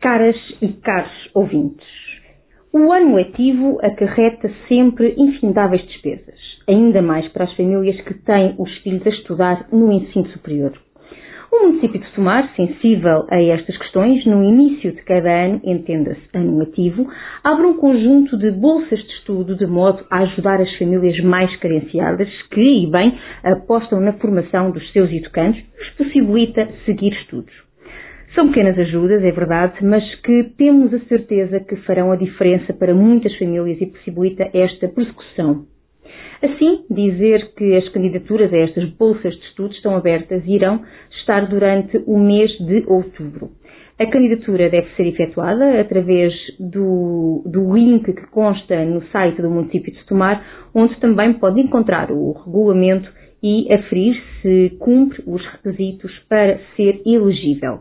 Caras e caros ouvintes, o ano letivo acarreta sempre infindáveis despesas, ainda mais para as famílias que têm os filhos a estudar no ensino superior. O município de Somar, sensível a estas questões, no início de cada ano, entenda-se ano letivo, abre um conjunto de bolsas de estudo de modo a ajudar as famílias mais carenciadas que, e bem, apostam na formação dos seus educandos os possibilita seguir estudos. São pequenas ajudas, é verdade, mas que temos a certeza que farão a diferença para muitas famílias e possibilita esta persecução Assim, dizer que as candidaturas a estas bolsas de estudo estão abertas e irão estar durante o mês de outubro. A candidatura deve ser efetuada através do, do, link que consta no site do município de Tomar, onde também pode encontrar o regulamento e aferir se cumpre os requisitos para ser elegível.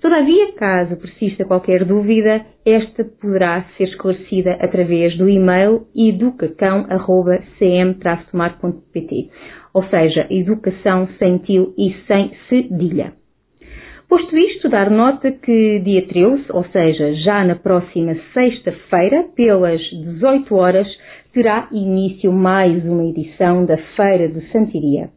Todavia, caso persista qualquer dúvida, esta poderá ser esclarecida através do e-mail educacão.cm-tomar.pt, ou seja, educação sem tio e sem cedilha. Posto isto, dar nota que dia 13, ou seja, já na próxima sexta-feira, pelas 18 horas, terá início mais uma edição da Feira de Santiria.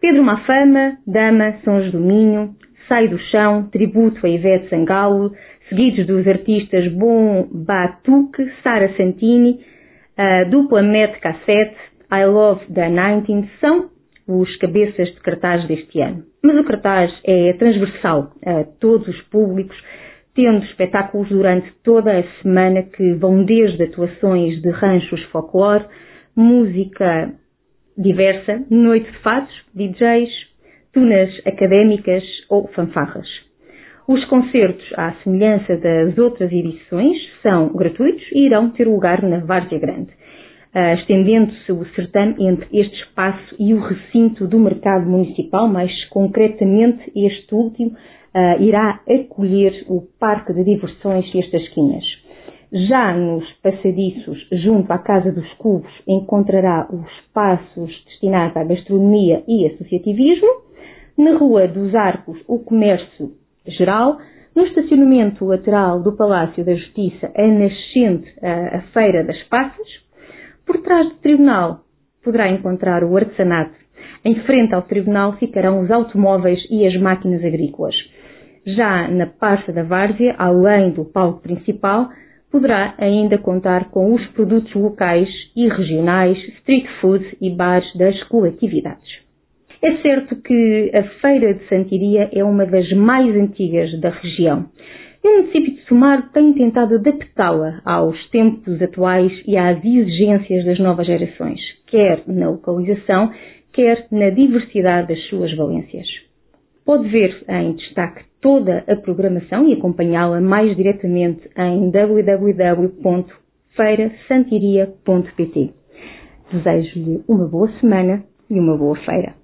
Pedro Mafama, Dama, São Dominho, Sai do Chão, tributo a Ivete Sangalo, seguidos dos artistas Bom Batuque, Sara Santini, a dupla Met Cassette, I Love the 19, são os cabeças de cartaz deste ano. Mas o cartaz é transversal a todos os públicos, tendo espetáculos durante toda a semana que vão desde atuações de ranchos folclore, música diversa, noite de fados, DJs, tunas académicas ou fanfarras. Os concertos, à semelhança das outras edições, são gratuitos e irão ter lugar na Várzea Grande, uh, estendendo-se o certame entre este espaço e o recinto do mercado municipal, mais concretamente este último uh, irá acolher o Parque de Diversões Estas Esquinas. Já nos passadiços, junto à Casa dos Cubos, encontrará os espaços destinados à gastronomia e associativismo, na Rua dos Arcos, o comércio geral, no estacionamento lateral do Palácio da Justiça, a nascente a, Feira das Passas, por trás do Tribunal poderá encontrar o artesanato. Em frente ao Tribunal ficarão os automóveis e as máquinas agrícolas. Já na Parça da Várzea, além do palco principal, poderá ainda contar com os produtos locais e regionais, street food e bares das coletividades. É certo que a Feira de Santiria é uma das mais antigas da região. E o município de Sumar tem tentado adaptá-la aos tempos atuais e às exigências das novas gerações, quer na localização, quer na diversidade das suas valências. Pode ver em destaque toda a programação e acompanhá-la mais diretamente em www.feirasantiria.pt. Desejo-lhe uma boa semana e uma boa feira.